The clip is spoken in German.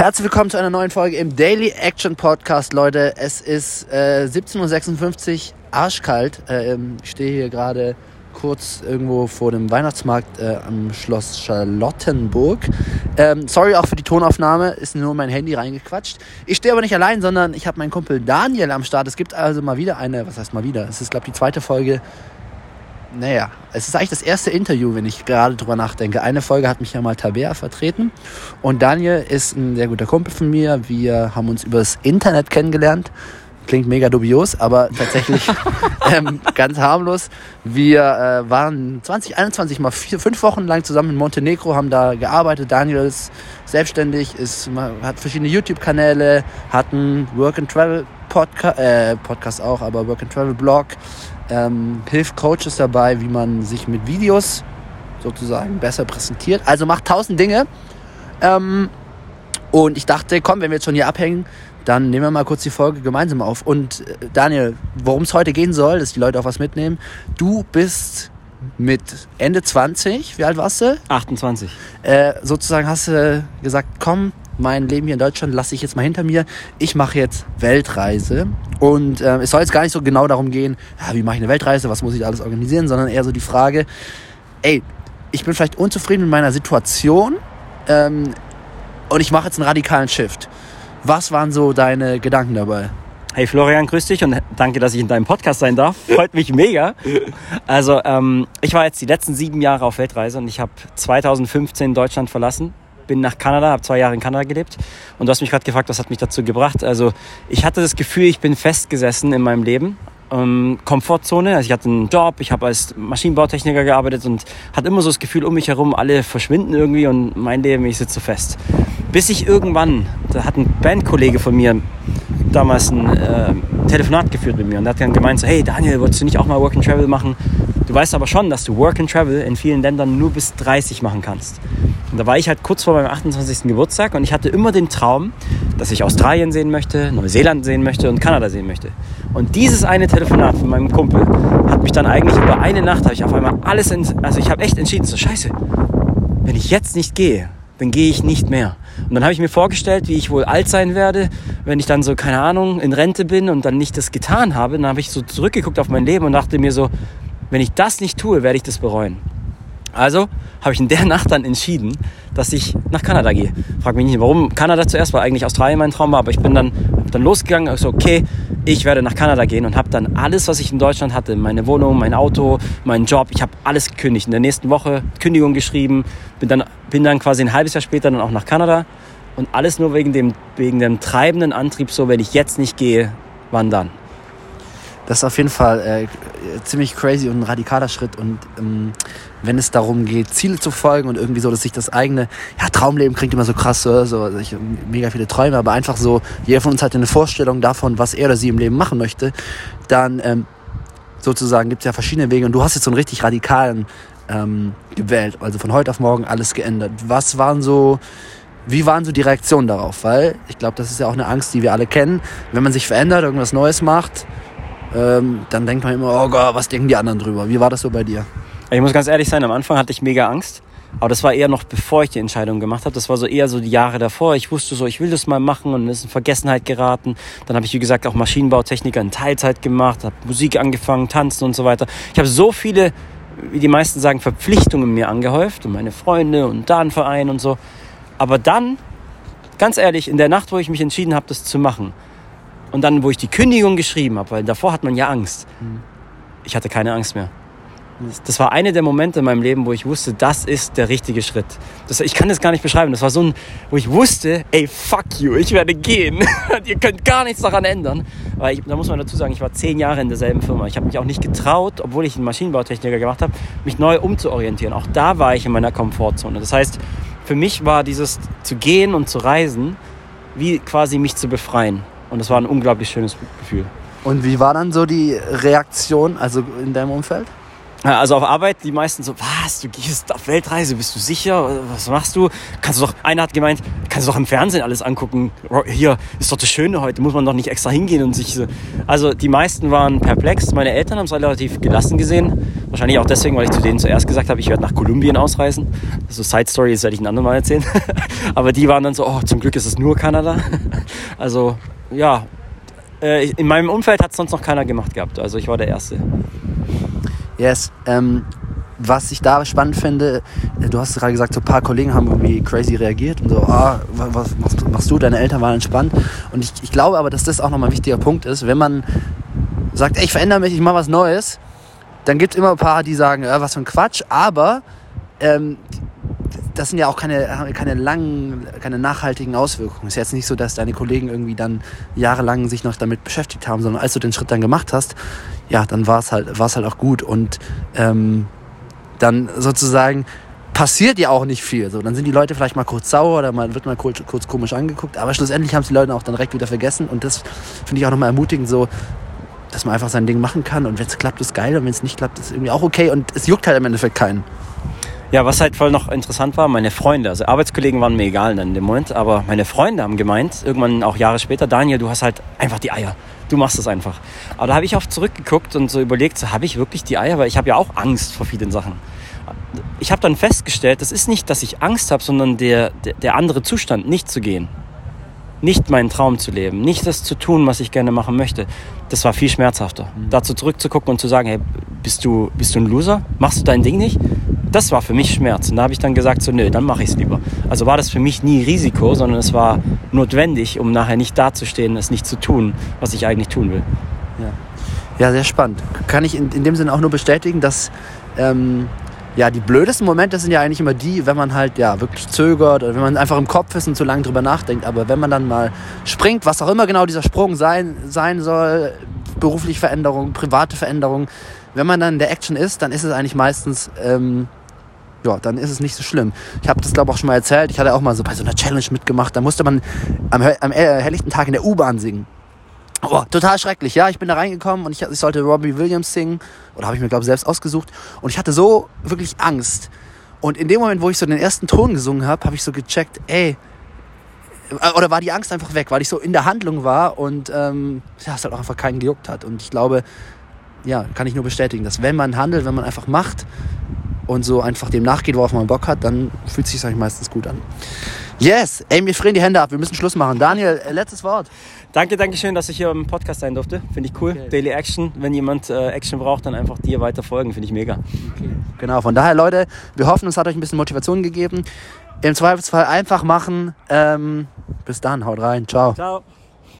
Herzlich willkommen zu einer neuen Folge im Daily Action Podcast, Leute. Es ist äh, 17.56 Uhr, arschkalt. Äh, ich stehe hier gerade kurz irgendwo vor dem Weihnachtsmarkt äh, am Schloss Charlottenburg. Ähm, sorry auch für die Tonaufnahme, ist nur mein Handy reingequatscht. Ich stehe aber nicht allein, sondern ich habe meinen Kumpel Daniel am Start. Es gibt also mal wieder eine, was heißt mal wieder? Es ist, glaube ich, die zweite Folge naja, es ist eigentlich das erste Interview, wenn ich gerade drüber nachdenke. Eine Folge hat mich ja mal Tabea vertreten und Daniel ist ein sehr guter Kumpel von mir. Wir haben uns übers Internet kennengelernt. Klingt mega dubios, aber tatsächlich ähm, ganz harmlos. Wir äh, waren 2021 mal vier, fünf Wochen lang zusammen in Montenegro, haben da gearbeitet. Daniel ist selbstständig, ist, hat verschiedene YouTube-Kanäle, hat einen Work-and-Travel-Podcast, äh, Podcast auch, aber Work-and-Travel-Blog ähm, hilft Coaches dabei, wie man sich mit Videos sozusagen besser präsentiert. Also macht tausend Dinge. Ähm, und ich dachte, komm, wenn wir jetzt schon hier abhängen, dann nehmen wir mal kurz die Folge gemeinsam auf. Und äh, Daniel, worum es heute gehen soll, dass die Leute auch was mitnehmen. Du bist mit Ende 20, wie alt warst du? 28. Äh, sozusagen hast du gesagt, komm, mein Leben hier in Deutschland lasse ich jetzt mal hinter mir. Ich mache jetzt Weltreise. Und äh, es soll jetzt gar nicht so genau darum gehen, ja, wie mache ich eine Weltreise, was muss ich alles organisieren, sondern eher so die Frage, ey, ich bin vielleicht unzufrieden mit meiner Situation ähm, und ich mache jetzt einen radikalen Shift. Was waren so deine Gedanken dabei? Hey Florian, grüß dich und danke, dass ich in deinem Podcast sein darf. Freut mich mega. Also ähm, ich war jetzt die letzten sieben Jahre auf Weltreise und ich habe 2015 Deutschland verlassen bin nach Kanada, habe zwei Jahre in Kanada gelebt. Und du hast mich gerade gefragt, was hat mich dazu gebracht. Also ich hatte das Gefühl, ich bin festgesessen in meinem Leben. Ähm, Komfortzone, also ich hatte einen Job, ich habe als Maschinenbautechniker gearbeitet und hatte immer so das Gefühl, um mich herum, alle verschwinden irgendwie und mein Leben, ich sitze so fest. Bis ich irgendwann, da hat ein Bandkollege von mir damals ein äh, Telefonat geführt mit mir und hat dann gemeint, so, hey Daniel, wolltest du nicht auch mal Work and Travel machen? Du weißt aber schon, dass du Work and Travel in vielen Ländern nur bis 30 machen kannst. Und da war ich halt kurz vor meinem 28. Geburtstag und ich hatte immer den Traum, dass ich Australien sehen möchte, Neuseeland sehen möchte und Kanada sehen möchte. Und dieses eine Telefonat von meinem Kumpel hat mich dann eigentlich über eine Nacht, habe ich auf einmal alles, also ich habe echt entschieden, so scheiße, wenn ich jetzt nicht gehe, dann gehe ich nicht mehr. Und dann habe ich mir vorgestellt, wie ich wohl alt sein werde, wenn ich dann so, keine Ahnung, in Rente bin und dann nicht das getan habe. Dann habe ich so zurückgeguckt auf mein Leben und dachte mir so, wenn ich das nicht tue, werde ich das bereuen. Also habe ich in der Nacht dann entschieden, dass ich nach Kanada gehe. Frag mich nicht, warum Kanada zuerst, weil eigentlich Australien mein Traum war, aber ich bin dann, dann losgegangen, also okay, ich werde nach Kanada gehen und habe dann alles, was ich in Deutschland hatte, meine Wohnung, mein Auto, meinen Job, ich habe alles gekündigt. In der nächsten Woche Kündigung geschrieben, bin dann, bin dann quasi ein halbes Jahr später dann auch nach Kanada und alles nur wegen dem, wegen dem treibenden Antrieb, so wenn ich jetzt nicht gehe, wann dann? Das ist auf jeden Fall äh, ziemlich crazy und ein radikaler Schritt. Und ähm, wenn es darum geht, Ziele zu folgen und irgendwie so, dass sich das eigene, ja, Traumleben klingt immer so krass, so, so also ich mega viele Träume, aber einfach so, jeder von uns hat eine Vorstellung davon, was er oder sie im Leben machen möchte, dann ähm, sozusagen gibt es ja verschiedene Wege und du hast jetzt so einen richtig radikalen ähm, gewählt, also von heute auf morgen alles geändert. Was waren so, wie waren so die Reaktionen darauf? Weil ich glaube, das ist ja auch eine Angst, die wir alle kennen. Wenn man sich verändert, irgendwas Neues macht, ähm, dann denkt man immer, oh Gott, was denken die anderen drüber? Wie war das so bei dir? Ich muss ganz ehrlich sein, am Anfang hatte ich mega Angst. Aber das war eher noch bevor ich die Entscheidung gemacht habe. Das war so eher so die Jahre davor. Ich wusste so, ich will das mal machen und ist in Vergessenheit geraten. Dann habe ich, wie gesagt, auch Maschinenbautechniker in Teilzeit gemacht, habe Musik angefangen, tanzen und so weiter. Ich habe so viele, wie die meisten sagen, Verpflichtungen mir angehäuft und meine Freunde und da ein Verein und so. Aber dann, ganz ehrlich, in der Nacht, wo ich mich entschieden habe, das zu machen, und dann, wo ich die Kündigung geschrieben habe, weil davor hat man ja Angst. Mhm. Ich hatte keine Angst mehr. Das war einer der Momente in meinem Leben, wo ich wusste, das ist der richtige Schritt. Das, ich kann das gar nicht beschreiben. Das war so ein, wo ich wusste, ey, fuck you, ich werde gehen. Ihr könnt gar nichts daran ändern. Weil ich, da muss man dazu sagen, ich war zehn Jahre in derselben Firma. Ich habe mich auch nicht getraut, obwohl ich einen Maschinenbautechniker gemacht habe, mich neu umzuorientieren. Auch da war ich in meiner Komfortzone. Das heißt, für mich war dieses zu gehen und zu reisen, wie quasi mich zu befreien. Und das war ein unglaublich schönes Gefühl. Und wie war dann so die Reaktion, also in deinem Umfeld? Also auf Arbeit, die meisten so, was, du gehst auf Weltreise, bist du sicher? Was machst du? Kannst du doch, einer hat gemeint, kannst du doch im Fernsehen alles angucken. Hier ist doch das Schöne heute, muss man doch nicht extra hingehen und sich so. Also die meisten waren perplex. Meine Eltern haben es relativ gelassen gesehen. Wahrscheinlich auch deswegen, weil ich zu denen zuerst gesagt habe, ich werde nach Kolumbien ausreisen. Also Side Story, das werde ich ein andermal erzählen. Aber die waren dann so, oh, zum Glück ist es nur Kanada. Also ja, äh, in meinem Umfeld hat es sonst noch keiner gemacht gehabt. Also ich war der Erste. Yes. Ähm, was ich da spannend finde, äh, du hast gerade gesagt, so ein paar Kollegen haben irgendwie crazy reagiert und so, ah, was machst du, machst du? Deine Eltern waren entspannt. Und ich, ich glaube aber, dass das auch nochmal ein wichtiger Punkt ist, wenn man sagt, ey, ich verändere mich, ich mache was Neues, dann gibt es immer ein paar, die sagen, ja, was für ein Quatsch, aber ähm, das sind ja auch keine, keine langen, keine nachhaltigen Auswirkungen. Es ist jetzt nicht so, dass deine Kollegen irgendwie dann jahrelang sich noch damit beschäftigt haben, sondern als du den Schritt dann gemacht hast, ja, dann war es halt, war's halt auch gut. Und ähm, dann sozusagen passiert ja auch nicht viel. So, dann sind die Leute vielleicht mal kurz sauer oder man wird mal kurz, kurz komisch angeguckt, aber schlussendlich haben es die Leute auch dann direkt wieder vergessen. Und das finde ich auch nochmal ermutigend, so, dass man einfach sein Ding machen kann. Und wenn es klappt, ist geil. Und wenn es nicht klappt, ist irgendwie auch okay. Und es juckt halt im Endeffekt keinen. Ja, was halt voll noch interessant war, meine Freunde, also Arbeitskollegen waren mir egal in dem Moment, aber meine Freunde haben gemeint, irgendwann auch Jahre später, Daniel, du hast halt einfach die Eier. Du machst es einfach. Aber da habe ich oft zurückgeguckt und so überlegt, so, habe ich wirklich die Eier? Weil ich habe ja auch Angst vor vielen Sachen. Ich habe dann festgestellt, das ist nicht, dass ich Angst habe, sondern der, der, der andere Zustand, nicht zu gehen nicht meinen Traum zu leben, nicht das zu tun, was ich gerne machen möchte, das war viel schmerzhafter. Mhm. Dazu zurückzugucken und zu sagen, hey, bist du, bist du ein Loser? Machst du dein Ding nicht? Das war für mich Schmerz. Und da habe ich dann gesagt, so, nö, dann mache ich es lieber. Also war das für mich nie Risiko, sondern es war notwendig, um nachher nicht dazustehen, es nicht zu tun, was ich eigentlich tun will. Ja, ja sehr spannend. Kann ich in, in dem Sinne auch nur bestätigen, dass ähm, ja, die blödesten Momente sind ja eigentlich immer die, wenn man halt ja wirklich zögert oder wenn man einfach im Kopf ist und zu lange drüber nachdenkt. Aber wenn man dann mal springt, was auch immer genau dieser Sprung sein, sein soll, berufliche Veränderung, private Veränderung, wenn man dann in der Action ist, dann ist es eigentlich meistens, ähm, ja, dann ist es nicht so schlimm. Ich habe das, glaube ich, auch schon mal erzählt. Ich hatte auch mal so bei so einer Challenge mitgemacht. Da musste man am, am helllichten Tag in der U-Bahn singen. Oh, total schrecklich, ja. Ich bin da reingekommen und ich, ich sollte Robbie Williams singen. Oder habe ich mir, glaube ich, selbst ausgesucht. Und ich hatte so wirklich Angst. Und in dem Moment, wo ich so den ersten Ton gesungen habe, habe ich so gecheckt, ey, äh, oder war die Angst einfach weg, weil ich so in der Handlung war und ähm, ja, es halt auch einfach keinen gejuckt hat. Und ich glaube, ja, kann ich nur bestätigen, dass wenn man handelt, wenn man einfach macht und so einfach dem nachgeht, worauf man Bock hat, dann fühlt es sich eigentlich meistens gut an. Yes, ey, wir frieren die Hände ab, wir müssen Schluss machen. Daniel, äh, letztes Wort. Danke, danke schön, dass ich hier im Podcast sein durfte. Finde ich cool. Okay. Daily Action. Wenn jemand äh, Action braucht, dann einfach dir weiter folgen. Finde ich mega. Okay. Genau, von daher, Leute, wir hoffen, es hat euch ein bisschen Motivation gegeben. Im Zweifelsfall einfach machen. Ähm, bis dann, haut rein. Ciao. Ciao.